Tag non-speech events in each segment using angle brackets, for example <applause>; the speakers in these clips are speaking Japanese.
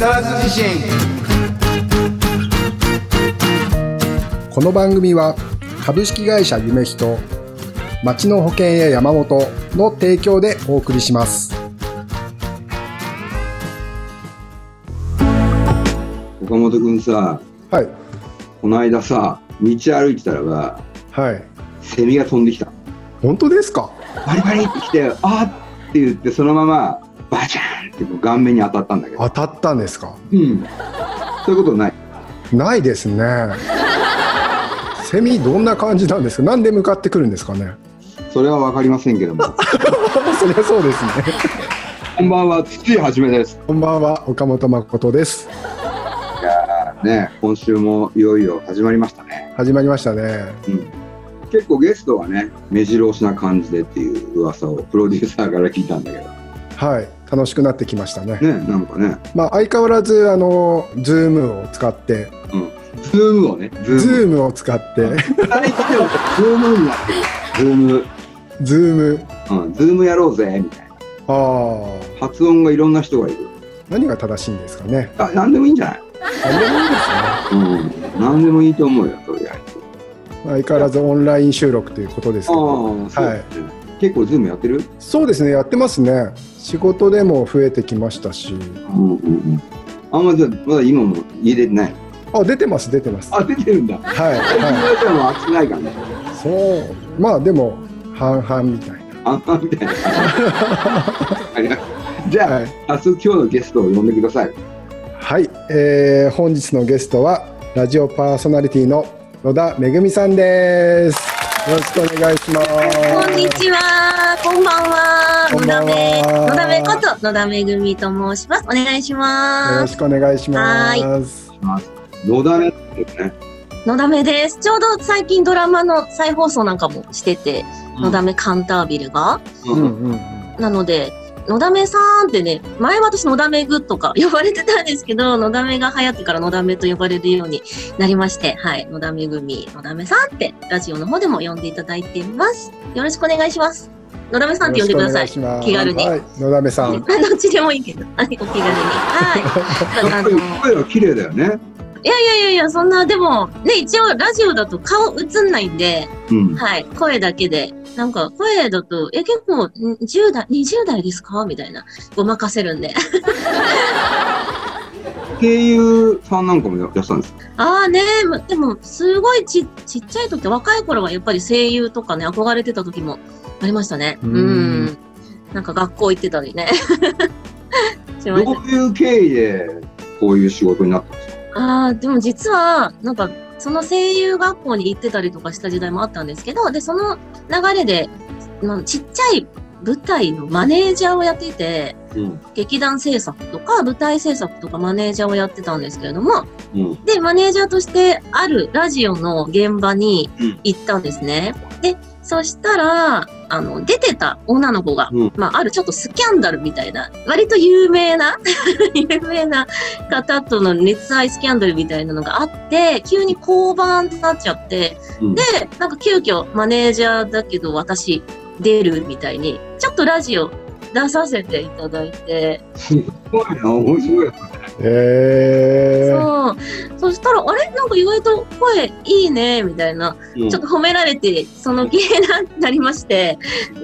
沢津地震この番組は株式会社夢人町の保険や山本の提供でお送りします。岡本君さ、はい。この間さ、道歩いてたらば、はい。セミが飛んできた。本当ですか？バリバリって来て、あーって言って、そのまま、バチャーンってこう顔面に当たったんだけど。当たったんですか？うん。そういうことない。ないですねセミどんな感じなんですか？なんで向かってくるんですかね？それはわかりませんけども。<laughs> そりゃそうですねこんばんは、土井はじめです。こんばんは岡本誠ですいやーね、今週もいよいよ始まりましたね。始まりましたねうん。結構ゲストはね、目白押しな感じでっていう噂をプロデューサーから聞いたんだけど。はい楽しくなってきましたねね、なんかね、まあ相変わらずあのズームを使ってズームをね、ズズーム。を使ってズームになってる。ズーム。ズームうん、ズームやろうぜ、みたいな。ああ発音がいろんな人がいる。何が正しいんですかねあ、なんでもいいんじゃない？何でもいいですねうん。なんでもいいと思うよ、とりあえず。相変わらずオンライン収録ということですけどああ、そうだね。結構ズームやってる？そうですねやってますね仕事でも増えてきましたしうんうんうん。あんまじゃあまだ今も家出てない？あ出てます出てますはあ、出てるんだ。ははじゃあもう暑くないからね。いそうまあでも半々みたいあんまみたいな。ありがとうじゃあ、なはい、早速今日のゲストを呼んでください。はいえー、本日のゲストはラジオパーソナリティの野田めぐみさんですよろしくお願いしますこんにちは。こんばんは。こんばんは野田め、野田めこと野田めぐみと申します。お願いしよます。ろしくお願いします野田ねですね。野田めです。ちょうど最近ドラマの再放送なんかもしてて、野田めカンタービルが。ううんんうんうんなので、野田めさんってね、前私野田めぐとか <laughs> 呼ばれてたんですけど、野田めが流行ってから野田めと呼ばれるようになりまして、はい、野田めぐみ、野田めさんってラジオの方でも呼んでいただいています。よろしくお願いします。野田めさんって呼んでください。気軽にはい、野田めさん。<laughs> どっちでもいいけど、はい、お気軽に。はい。声は綺麗だよね。やいやいやいや、そんな、でも、ね、一応ラジオだと顔映んないんで、うん。はい、声だけで。なんか、声だと、え、結構、ん10代、20代ですか？みたいな。ごまかせるんで。<laughs> 声優さんなんかもやってたんですか？ああね、までも、すごいちちっちゃい時、若い頃はやっぱり声優とかね、憧れてた時もありましたね。ううんん。なんか学校行ってたりね。<laughs> どういう経緯でこういう仕事になったんですか？ああ、でも実は、なんか、その声優学校に行ってたりとかした時代もあったんですけど、で、その流れで、まあちっちゃい舞台のマネージャーをやっていて、うん。劇団制作とか舞台制作とかマネージャーをやってたんですけれども、うん。で、マネージャーとしてあるラジオの現場に行ったんですね。で、そしたら、あの、出てた女の子が、うん。まあ、あるちょっとスキャンダルみたいな、割と有名な、<laughs> 有名な方との熱愛スキャンダルみたいなのがあって、急に降板ってなっちゃって、うん。で、なんか急遽マネージャーだけど私出るみたいに、ちょっとラジオ出させていただいて、すごいな、面白い。えー、そう。そしたら、あれ？なんか意外と声いいね、みたいな。うんちょっと褒められて、その芸になりまして。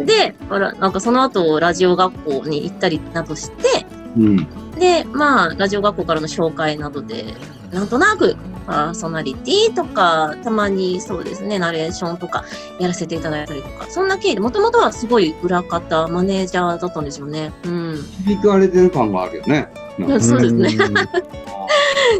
で、あら、なんかその後、ラジオ学校に行ったりなどして、うん。で、まあ、ラジオ学校からの紹介などで、なんとなく、パーソナリティとか、たまにそうですね、ナレーションとかやらせていただいたりとか、そんな経緯で、もともとはすごい裏方、マネージャーだったんですよね。うん。響かれてる感があるよね。そうですね。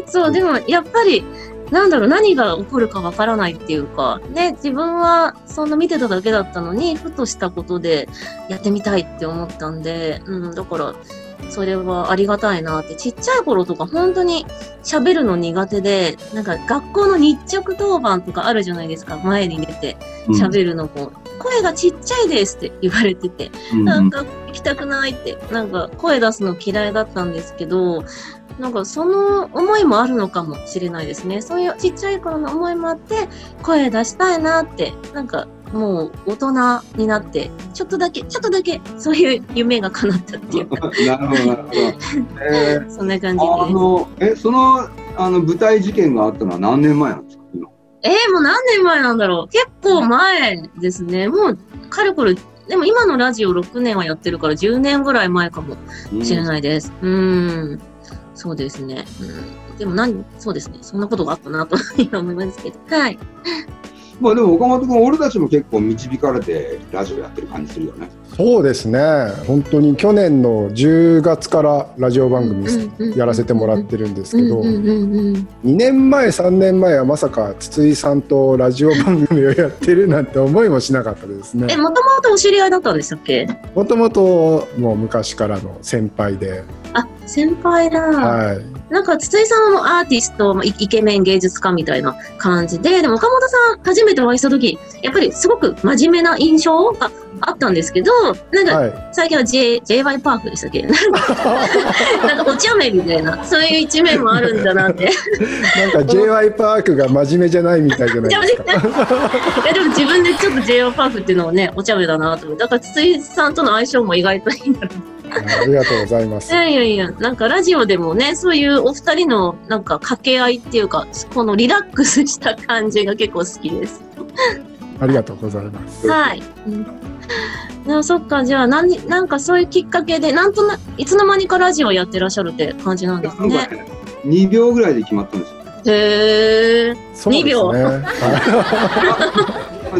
そう、でもやっぱり、なんだろう、何が起こるかわからないっていうか、ね、自分はそんな見てただけだったのに、ふとしたことでやってみたいって思ったんで、うん、だから、それはありがたいなって、ちっちゃい頃とか本当に喋るの苦手で、なんか学校の日直当番とかあるじゃないですか、前に出て喋るのも。声がちっちゃいですって言われてて、うん。なんか行きたくないって、なんか声出すの嫌いだったんですけど、なんかその思いもあるのかもしれないですね。そういうちっちゃい頃の思いもあって、声出したいなって、なんかもう大人になって、ちょっとだけ、ちょっとだけ、そういう夢が叶ったっていうか、<laughs> なるほど、なるほど。えーそんな感じあです。の、え、その、あの、舞台事件があったのは何年前なんですか今えー、もう何年前なんだろう結構前ですね。もう、かれこれ、でも今のラジオ6年はやってるから10年ぐらい前かもしれないです。うーん。そうですね。うん、でも何、そうですね。そんなことがあったなと今思いますけど。はい。まあでも岡本君、俺たちも結構導かれてラジオやってる感じするよね。そうですね。本当に去年の10月からラジオ番組やらせてもらってるんですけどうんうんうんうん。2年前3年前はまさか筒井さんとラジオ番組をやってるなんて思いもしなかったですえ、ね。もともとお知り合いだったんでしたっけ？もともともう昔からの先輩で、あ、先輩だ。はい、なんか、筒井さんはアーティスト、まあイイケメン芸術家みたいな感じで、でも岡本さん初めてお会いした時、やっぱりすごく真面目な印象があったんですけど、なんか、はい、最近は J、JY パークでしたっけ？なんか、<laughs> なんかお茶目みたいな、そういう一面もあるんだなって。なんか j y パークが真面目じゃないみたいじゃないですか。<laughs> えでも自分でちょっと JY パークっていうのをね、お茶目だなと思って。だから筒井さんとの相性も意外といいんだなありがとうございますい。やいやいや、なんかラジオでもね、そういうお二人のなんか掛け合いっていうか、このリラックスした感じが結構好きです。ありがとうございます。はい。うん、あそっか、じゃあ何、なんかそういうきっかけで、なんとな、いつの間にかラジオやってらっしゃるって感じなんですね。なんかね、2秒ぐらいで決まったんですよ。へえ。そうですね。二秒は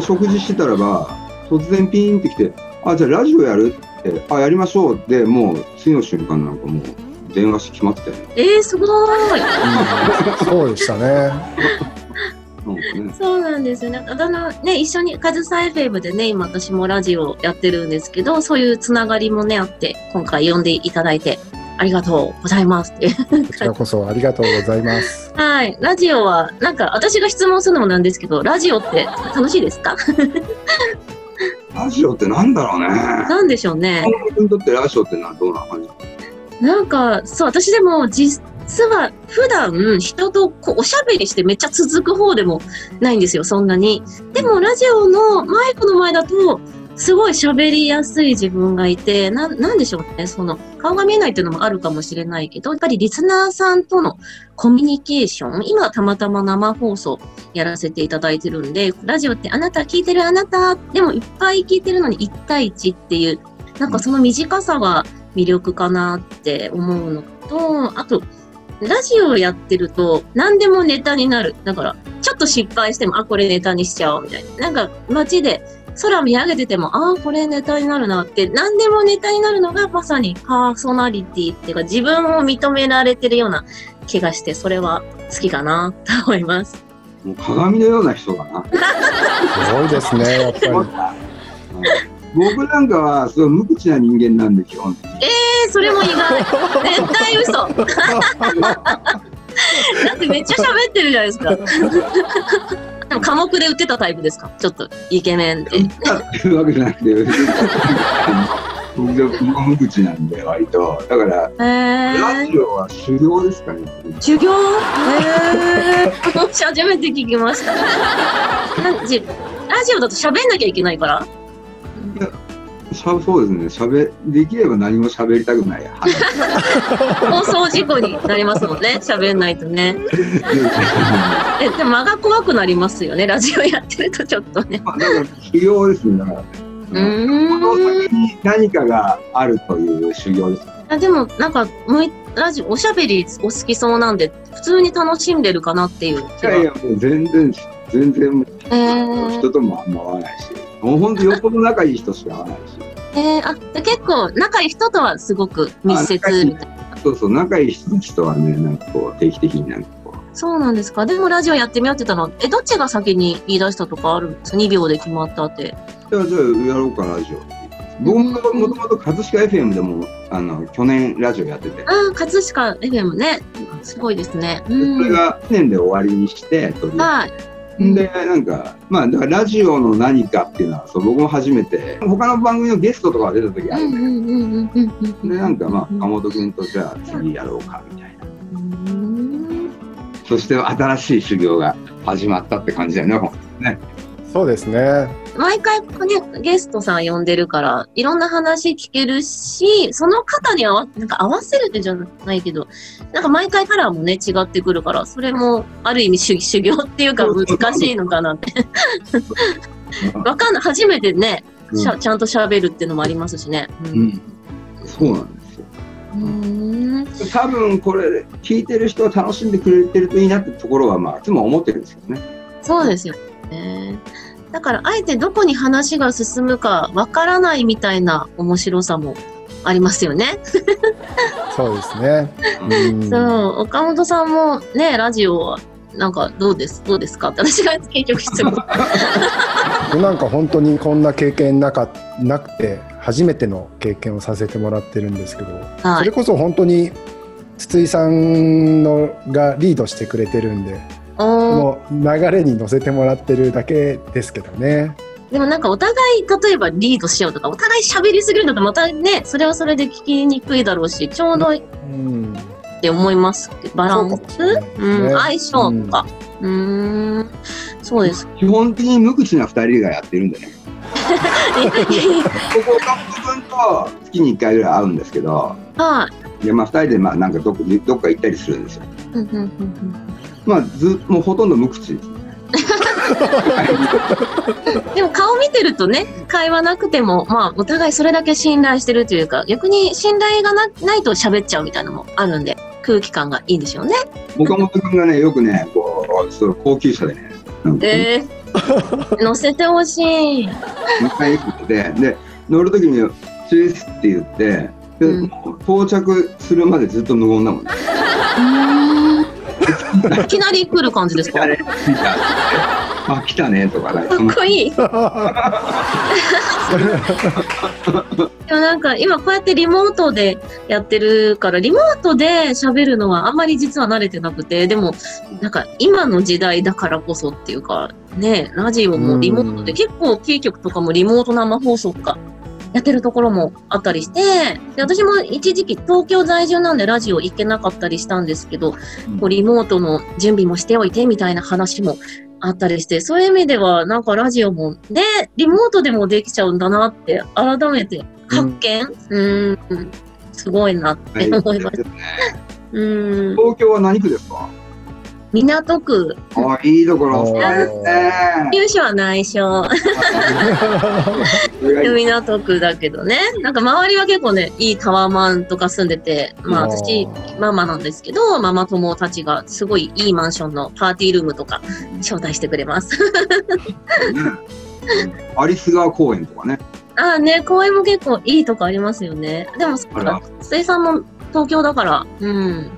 <laughs> 食事してたらば、突然ピーンってきて、あ、じゃあラジオやるって、あ、やりましょうで、もう次の瞬間なんかもう電話して決まってたよね。えー、すごーい。いそうでしたね。なんかね。そうなんですよね。あのね、一緒に、カズサ FM でね、今私もラジオやってるんですけど、そういうつながりもね、あって、今回呼んでいただいて、ありがとうございますっていうこちらこそありがとうございます。はい。ラジオは、なんか私が質問するのもなんですけど、ラジオって楽しいですか？ラジオってなんだろうね。なんでしょうね。にとってラジオってのはどうな感じなんか、そう、私でも実は普段人とこうおしゃべりしてめっちゃ続く方でもないんですよ、そんなに。でもラジオのマイクの前だと、すごい喋りやすい自分がいて、な、なんでしょうね。その、顔が見えないっていうのもあるかもしれないけど、やっぱりリスナーさんとのコミュニケーション、今たまたま生放送やらせていただいてるんで、ラジオってあなた聞いてるあなた、でもいっぱい聞いてるのに1対1っていう、なんかその短さが魅力かなって思うのと、あと、ラジオやってると何でもネタになる。だから、ちょっと失敗しても、あ、これネタにしちゃおうみたいな。なんか街で空見上げてても、ああ、これネタになるなって、何でもネタになるのがまさにパーソナリティっていうか自分を認められてるような気がして、それは好きかなと思います。もう鏡のような人だな。すごいですね、やっぱり。う <laughs> ん僕なんかはすごい無口な人間なんで基本的に。えー、それも意外。絶対嘘。<laughs> だってめっちゃ喋ってるじゃないですか。でも科目で売ってたタイプですか？ちょっとイケメンって。やってるわけじゃなくて、無口なんで割と。だから、えー、ラジオは修行ですかね。授業えー、私 <laughs> 初めて聞きました。ラジオだと喋んなきゃいけないから。しゃそうですね。喋できれば何も喋りたくない。放送事故になりますもんね。喋んないとね。<laughs> え、でも間が怖くなりますよね。ラジオやってるとちょっとね。まあだから修行ですね。だから。うーんこの先に何かがあるという修行です。あでもなんか向いラジオおしゃべりお好きそうなんで普通に楽しんでるかなっていういやいや、もう全然、全然、えー人ともあんま合わないし、もう本当よっぽど仲いい人しか合わないし。えー、あで結構仲いい人とはすごく密接みたいな。そうそう、仲いい人とはね、なんかこう、定期的になんかこう、そうなんですか。でもラジオやってみようって言ったのえどっちが先に言い出したとかある？んですか2秒で決まったって。じゃあ、じゃあやろうか、ラジオ。僕ももともと葛飾 FM でも、あの、去年ラジオやってて、ああ葛飾 FM ね。すごいですね。それんが1年で終わりにして、とりあはい。で、なんか、まあ、だからラジオの何かっていうのは、そう僕も初めて、他の番組のゲストとかが出た時あるだけうんで、なんかまあ、うん岡本君とじゃあ次やろうか、みたいな。うん。そして新しい修行が始まったって感じだよね、ね。そうですね。毎回ね、ゲストさん呼んでるから、いろんな話聞けるし、その方に合わなんか合わせるってじゃないけど、なんか毎回カラーもね、違ってくるから、それもある意味修修行っていうか難しいのかなって。<laughs> わかんない。初めてね、しゃちゃんと喋るっていうのもありますしね。ううんん。そうなんですよ。うーん多分これ聞いてる人は楽しんでくれてるといいなってところはまあいつも思ってるんですけどね。そうですよね。だから、あえてどこに話が進むかわからないみたいな面白さもありますよね。そうですね。うんそう、岡本さんもね、ラジオは、なんか、どうですどうですかって私が結局質問。<laughs> なんか本当にこんな経験なかなくて初めての経験をさせてもらってるんですけど、はい。それこそ本当に筒井さんのがリードしてくれてるんでこの流れに乗せてもらってるだけですけどね。でもなんかお互い、例えばリードしようとか、お互い喋りすぎるのとまたね、それはそれで聞きにくいだろうし、ちょうどいいっうん、て思いますけど、バランス？れないですねうん、相性とか。うーん、そうです。基本的に無口な二人がやってるんでね。<laughs> ここ岡本君と月に1回ぐらい会うんですけど、はい。でまあ2人でまあなんかどこどっか行ったりするんですよ。うんうんうんうんまあずもうほとんど無口ですね。<laughs> でも顔見てるとね、会話なくても、まあ、お互いそれだけ信頼してるというか、逆に信頼がなないと喋っちゃうみたいなのもあるんで、空気感がいいんでしょうね。岡本君がねよくねこうその高級車でねえー、乗せてほしい。迎えに来てで乗る時に「チュース」って言ってで、うん到着するまでずっと無言だもんね。<laughs> いきなり来る感じですか？<laughs> あ来たねとかね。そのっこいい。でもなんか今こうやってリモートでやってるから、リモートで喋るのはあんまり実は慣れてなくて、でもなんか今の時代だからこそっていうか、ね、ラジオもリモートで結構キー局とかもリモート生放送とかやってるところもあったりして、で私も一時期東京在住なんでラジオ行けなかったりしたんですけど、こうリモートの準備もしておいてみたいな話もあったりして、そういう意味ではなんかラジオも、で、リモートでもできちゃうんだなって改めて発見、うん、ん、すごいなって思いました。うん、東京は何区ですか？港区、あいいところおーですね。九州は内緒。港区だけどね。なんか周りは結構ね、いいタワーマンとか住んでて、まあ私、ママなんですけど、ママ友たちがすごいいいマンションのパーティールームとか招待してくれます。アリス川公園とかね。ああね、公園も結構いいとこありますよね。でも、そっか、水さんも東京だから、うん。うん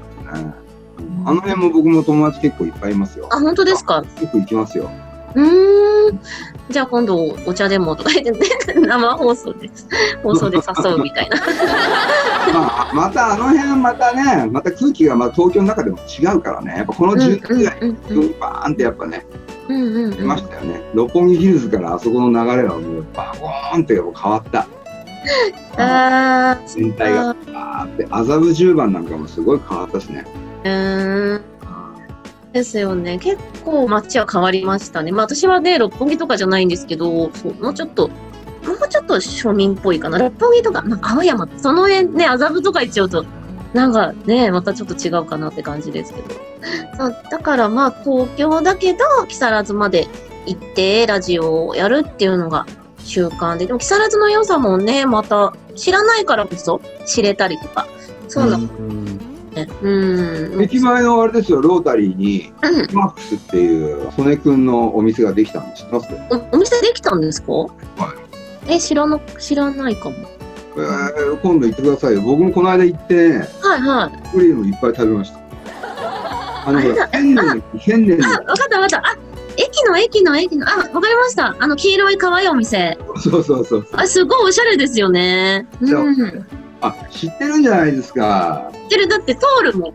あの辺も僕も友達結構いっぱいいますよ。あ、本当ですか？よく行きますよ。うーん。じゃあ今度お茶でもとか言って、ね、<laughs> 生放送で、放送で誘うみたいな。<laughs> まあ、またあの辺またね、また空気がまあ東京の中でも違うからね。やっぱこの10年ぐらい、うん急にバーンってやっぱね、うんうん出うんましたよね。六本木ヒルズからあそこの流れはもうバコーンってやっぱ変わった。あー全体がバーって、麻布十番なんかもすごい変わったしね。うーん。ですよね。結構街は変わりましたね。まあ私はね、六本木とかじゃないんですけど、そうもうちょっと、もうちょっと庶民っぽいかな。六本木とか、なんか青山、その辺ね、麻布とか行っちゃうと、なんかね、またちょっと違うかなって感じですけど。そうだからまあ東京だけど、木更津まで行ってラジオをやるっていうのが習慣で、でも木更津の良さもね、また知らないからこそ知れたりとか、そうなのね。うん。駅前のあれですよ、ロータリーに、うんマックスっていう、曽根くんのお店ができたんで知ってますおお店できたんですか？え、知らな、知らないかも。えー今度行ってくださいよ。僕もこの間行って、はいはい。クリームいっぱい食べました。あの、あれだ千年、千年あ、わかったわかった。あ、駅の駅の駅の、あ、わかりました。あの黄色い可愛いお店。の、そうそうそう。あ、すごいおしゃれですよね。うん。知っあ、知ってるんじゃないですか。てる、だって通るもん。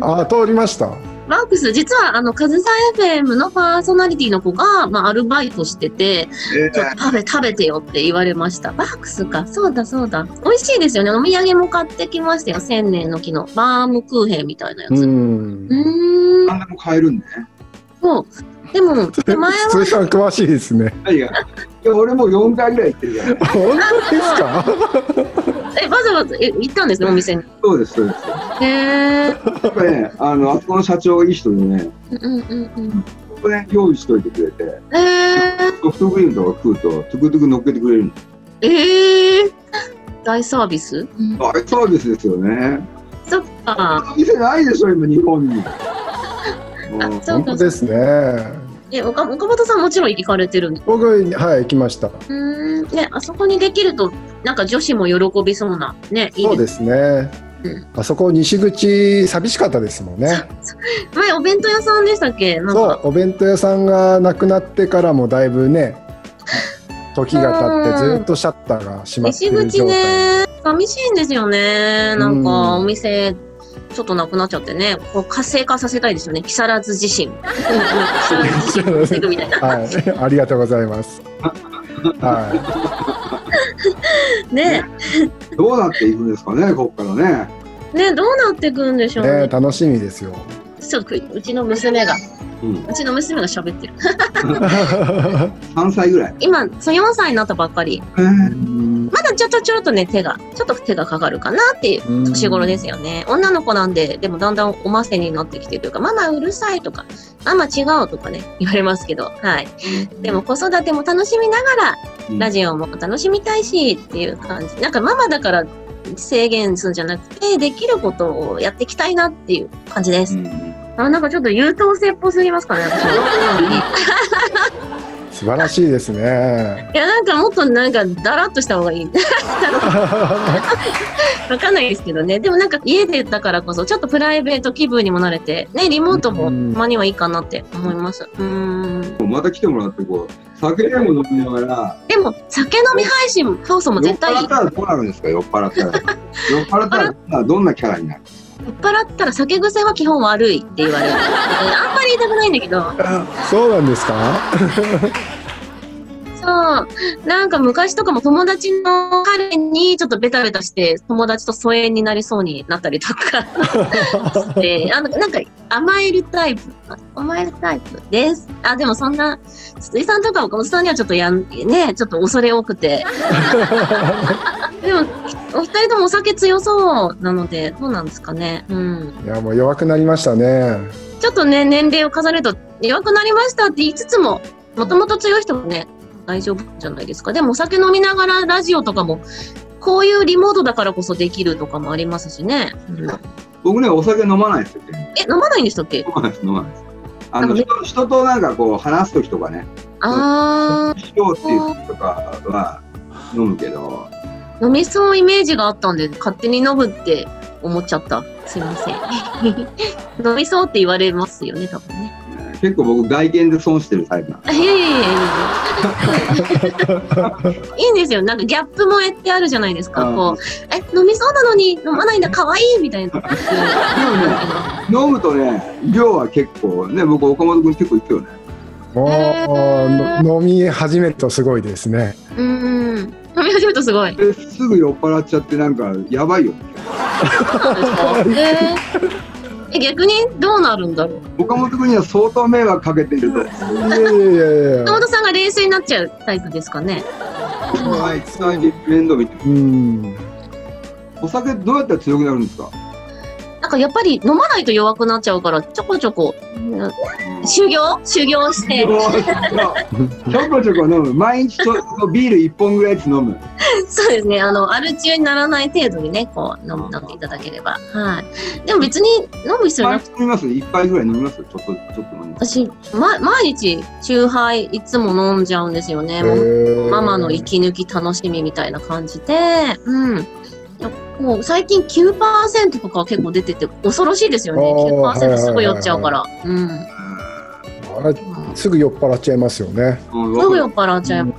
あ通りました。バックス、実は、あの、カズさん FM のパーソナリティの子が、まあ、アルバイトしてて、えちょっと食べ、食べてよって言われました。バックスか。そうだ、そうだ。美味しいですよね。お土産も買ってきましたよ。千年の木のバームクーヘンみたいなやつ。う。うんーん。何でも買えるんでね。そう。でも、手前は、筒井さん詳しいですね。何がいや俺もう4回ぐらい行ってるから。本当ですか？<laughs> え、わざわざえ行ったんですね、お店に。そうです、そうです。へえ。やっぱね、あの、あそこの社長がいい人でね、うんうんうん。ここね、用意しといてくれて、へえ。ソフトクリームとか食うと、トゥクトゥク乗っけてくれるの。ええ。大サービス？うんあれサービスですよね。そっか。店ないでしょ、今、日本に。<laughs> うんそう本当ですね。え、岡岡本さんもちろん行かれてるんで僕、はい、行きました。うーん。ね、あそこにできると、なんか女子も喜びそうな。ね、いいそうで。ですすねうん。あそこ西口寂しかったですもんね。前、お弁当屋さんでしたっけ？そうか。、お弁当屋さんがなくなってからもだいぶね、<laughs> 時が経ってずっとシャッターが閉まって西口る状態。ね、寂しいんですよね。なんか、お店、ちょっとなくなっちゃってね、こう活性化させたいですよね。木更津地震。木更津地震を防ぐみたいな。はい、ありがとうございます。はね、どうなっていくんですかね、ここからね。ね、どうなっていくんでしい、ょうね。ね、楽しみですよ。ちょっとうちの娘が、うん、うちの娘が喋ってる。<laughs> 3歳ぐらい。今、そう4歳になったばっかり。へーちょっとちょっとね、手が、ちょっと手がかかるかなっていう年頃ですよね。女の子なんで、でもだんだんおませになってきてるというか、ママうるさいとか、ママ違うとかね、言われますけど、はい。でも子育ても楽しみながら、うんラジオも楽しみたいしっていう感じ。なんかママだから制限するんじゃなくて、できることをやっていきたいなっていう感じです。うんあ、なんかちょっと優等生っぽすぎますかね、私。<laughs> 素晴らしいですね。いや、なんかもっとなんかだらっとした方がいい。<laughs> わかんないですけどね。でもなんか家でだからこそ、ちょっとプライベート気分にもなれて、ね、リモートもたまにはいいかなって思います。うーん。また来てもらって、こう、酒でも飲みながら、でも、酒飲み配信、放送も酔っ絶対いい払っ。たらどうなるんですか、酔っ払ったら。<laughs> 酔っ払ったらどんなキャラになる？酔っ払ったら酒癖は基本悪いって言われる。<laughs> あんまり言いたくないんだけど、そうなんですか？そう。なんか昔とかも友達の彼にちょっとベタベタして友達と疎遠になりそうになったりとか <laughs> して、あの、なんか甘えるタイプ。甘えるタイプです。あ、でもそんな、筒井さんとか岡本さんにはちょっとやん、ね、ちょっと恐れ多くて。<laughs> でも、お二人ともお酒強そうなので、どうなんですかね。うん。いや、もう弱くなりましたね。ちょっとね、年齢を重ねると弱くなりましたって言いつつも、もともと強い人もね、大丈夫じゃないですか。でもお酒飲みながらラジオとかも、こういうリモートだからこそできるとかもありますしね。うん僕ね、お酒飲まないですよ、え、飲まないんでしたっけ？飲まないです、飲まないです。あのなんか人人となんかこう話すときとかね、あしようっていう時とかは飲むけど、ー、飲みそうイメージがあったんで、勝手に飲むって思っちゃった。すいません。<laughs> 飲みそうって言われますよね、多分ね。結構僕外見で損してるタイプなんであいやいやいやいや <laughs> いいんですよ。なんかギャップ萌えってあるじゃないですか。うんこう、え、飲みそうなのに飲まないんだ、可愛いみたいな。飲むとね、量は結構ね、僕岡本君結構行くよね。もう、飲み始めるとすごいですね。うーん。飲み始めるとすごい。ですぐ酔っ払っちゃってなんかやばいよ。そうですか。ええ逆にどうなるんだろう？岡本君には相当迷惑かけていると。いやいやいやいや山。本さんが冷静になっちゃうタイプですかね。あい面倒見て。うん。お酒どうやったら強くなるんですか？なんかやっぱり飲まないと弱くなっちゃうから、ちょこちょこ、うん修行？修行して。<laughs> ちょこちょこ飲む。毎日ちょビール1本ぐらいずつ飲む。<laughs> そうですね。あの、アル中にならない程度にね、こう、飲む飲んでいただければ。はい。でも別に飲む必要なく毎日飲みます一杯ぐらい飲みますちょっと、ちょっと飲みます。私、ま、毎日、酎ハイいつも飲んじゃうんですよね。ママの息抜き楽しみみたいな感じで、うん。もう最近9%とか結構出てて恐ろしいですよね。あー9%すぐ酔っちゃうから。うん。あれすぐ酔っ払っちゃいますよね。うんすぐ酔っ払っちゃう。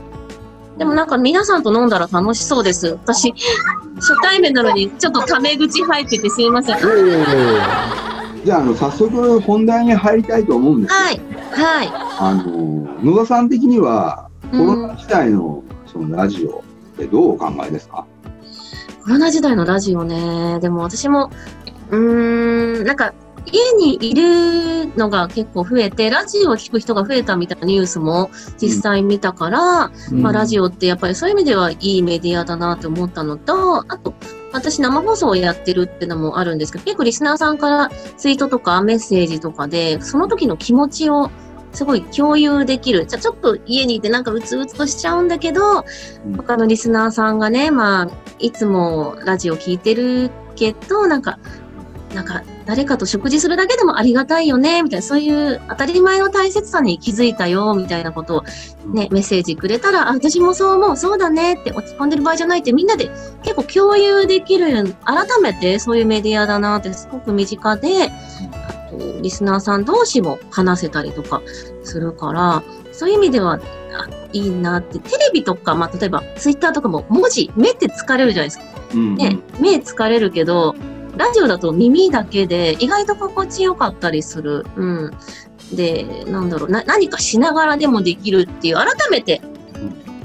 でもなんか皆さんと飲んだら楽しそうです。私、初対面なのにちょっとタメ口入っててすいません。いやいやいやいやじゃあ、あの、早速本題に入りたいと思うんですけど、はい。はい。あの、野田さん的には、コロナ時代のそのラジオってどうお考えですか、コロナ時代のラジオね。でも私も、うーん、なんか、家にいるのが結構増えて、ラジオを聞く人が増えたみたいなニュースも実際見たから、まあ、ラジオってやっぱりそういう意味ではいいメディアだなと思ったのと、あと、私生放送をやってるってのもあるんですけど、結構リスナーさんからツイートとかメッセージとかで、その時の気持ちをすごい共有できる。じゃあちょっと家にいてなんかうつうつとしちゃうんだけど、うん他のリスナーさんがね、まあ、いつもラジオ聞いてるけど、なんか、なんか、誰かと食事するだけでもありがたいよね、みたいな、そういう当たり前の大切さに気づいたよ、みたいなことをね、メッセージくれたら、あ、私もそう思う、そうだねって落ち込んでる場合じゃないってみんなで結構共有できる、改めてそういうメディアだなってすごく身近で、あと、リスナーさん同士も話せたりとかするから、そういう意味では、あいいなって、テレビとか、まあ、例えば、ツイッターとかも文字、目って疲れるじゃないですか。うんね、目疲れるけど、ラジオだと耳だけで意外と心地よかったりする。うん。で、なんだろう、な、何かしながらでもできるっていう、改めて、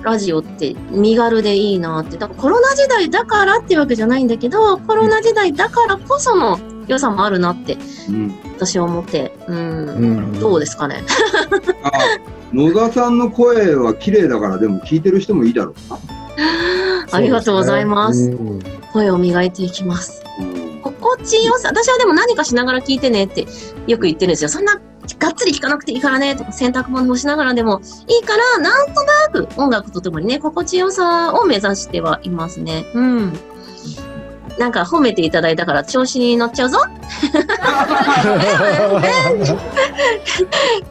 ラジオって身軽でいいなって。だからコロナ時代だからっていうわけじゃないんだけど、コロナ時代だからこその良さもあるなってうん私は思って。うん。うんどうですかね？あ野田さんの声は綺麗だから、でも聞いてる人もいいだろうな。<laughs> ありがとうございます。うん声を磨いていきます。うん心地よさ、私はでも何かしながら聞いてねってよく言ってるんですよ。そんながっつり聞かなくていいからねとか洗濯物をしながらでもいいから、なんとなく音楽とともにね、心地よさを目指してはいますね。うん。なんか褒めていただいたから調子に乗っちゃうぞ。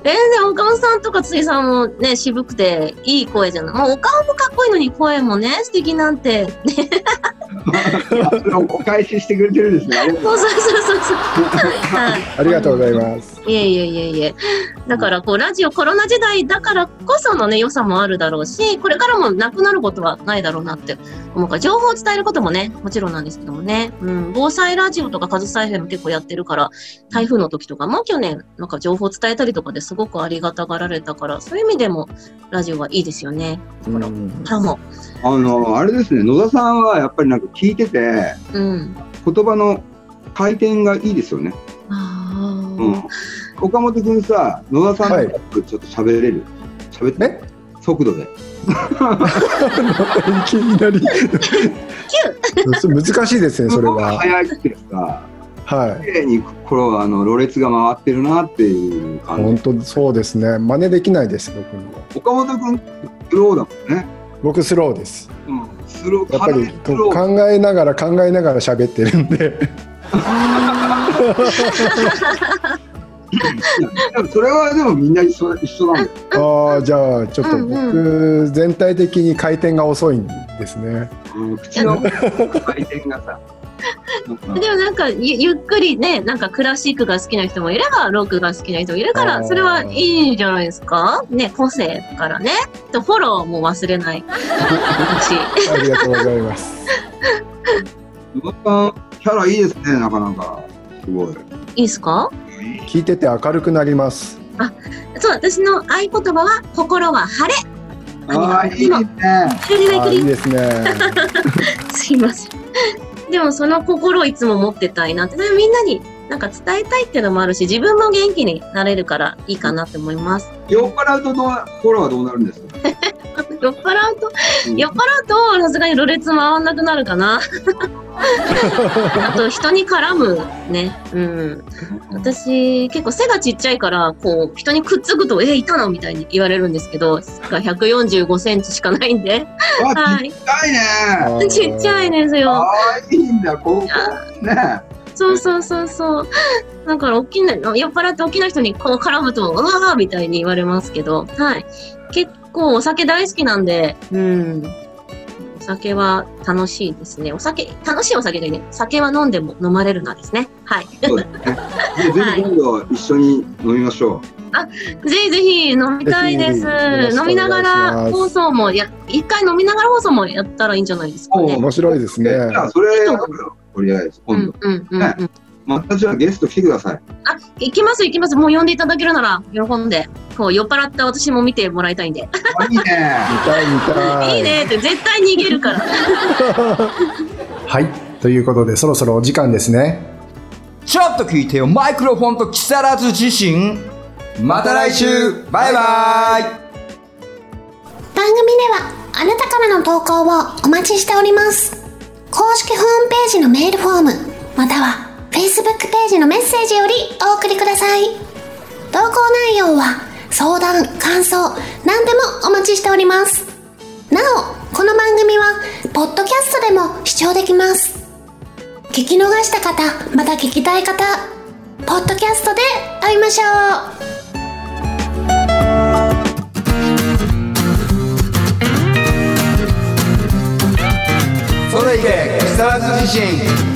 全然岡本さんとか辻さんもね、渋くていい声じゃない。もうお顔もかっこいいのに声もね、素敵なんて。<laughs> お返ししてくれてるんですね。ありがとうそうそうそうそう。ありがとうございます。いえいえいえいえ。だからこうラジオコロナ時代だからこそのね良さもあるだろうし、これからもなくなることはないだろうなって思うから、情報を伝えることもね、もちろんなんですけどもね。うん、防災ラジオとかカズサイフェも結構やってるから、台風の時とかも去年なんか情報を伝えたりとかですごくありがたがられたから、そういう意味でもラジオはいいですよね。うんからも。あの、あれですね、野田さんはやっぱりなんか聞いてて、うん。言葉の回転がいいですよね。あうんー。岡本君さ、野田さんはいとちょっと喋れる？喋って、ね速度で。<laughs> いきなり。難しいですね、それは。早くてさ、はい。綺麗にこれあのろれつが回ってるなっていう感じ。本当そうですね。真似できないです、僕には。岡本君、スローだもんね。僕スローです。うん、スロー、やっぱり。考えながら考えながら喋ってるんで。<laughs> それはでもみんな一緒一緒なんだよ。ああ、じゃあちょっと僕全体的に回転が遅いんですね。うん口の回転がさ。うんでもなんかゆゆっくりね、なんかクラシックが好きな人もいれば、ロックが好きな人もいるかあら、ーそれはいいんじゃないですか？ね、個性だからね。とフォローも忘れない。<laughs> しありがとうございます。野田キャラいいですね、なかなか。すごい。いいですか？聞いてて明るくなります。そう、私の合言葉は、心は晴れ。ああ、いいですね。いいですね。すいません。でもその心をいつも持ってたいなって、みんなになんか伝えたいっていうのもあるし、自分も元気になれるからいいかなって思います。酔っ払うとどう心はどうなるんですか？酔っ払うと、うん酔っ払うとさすがにろれつ回んなくなるかな。<laughs> あと人に絡むね。うん。私結構背がちっちゃいから、こう人にくっつくと、え、いたのみたいに言われるんですけど、が145センチしかないんで。あ、はい。ちっちゃいね。ちっちゃいですあよ。あ、いいんだ、高校ね。そうそうそうそう。だから、大きな、酔っ払って大きな人にこう絡むと、うわーみたいに言われますけど、はい。結構お酒大好きなんで、うん。お酒は楽しいですね。お酒、楽しいお酒でね、酒は飲んでも飲まれるなですね。はい。そうですね。でぜひ今度一緒に飲みましょぜひぜひ飲みたいです。飲みながら放送もや、一回飲みながら放送もやったらいいんじゃないですかおね。面白いですう。ね。じゃあ、それやろうよ。とりあえず、今度。うんうんうんうん。またじゃあゲスト来てください。あ、行きます行きます。もう呼んでいただけるなら喜んで。こう酔っ払った私も見てもらいたいんで。あ、いいね。見たい見たい。いいねって絶対逃げるから。<laughs> はい。ということで、そろそろお時間ですね。ちょっと聞いてよ、マイクロフォンと木更津自身。また来週バイバイ番組ではあなたからの投稿をお待ちしております公式ホームページのメールフォームまたは Facebook ページのメッセージよりお送りください。投稿内容は相談感想何でもお待ちしております。なおこの番組はポッドキャストでも視聴できます。聞き逃した方また聞きたい方ポッドキャストで会いましょう。それいけ木更津自身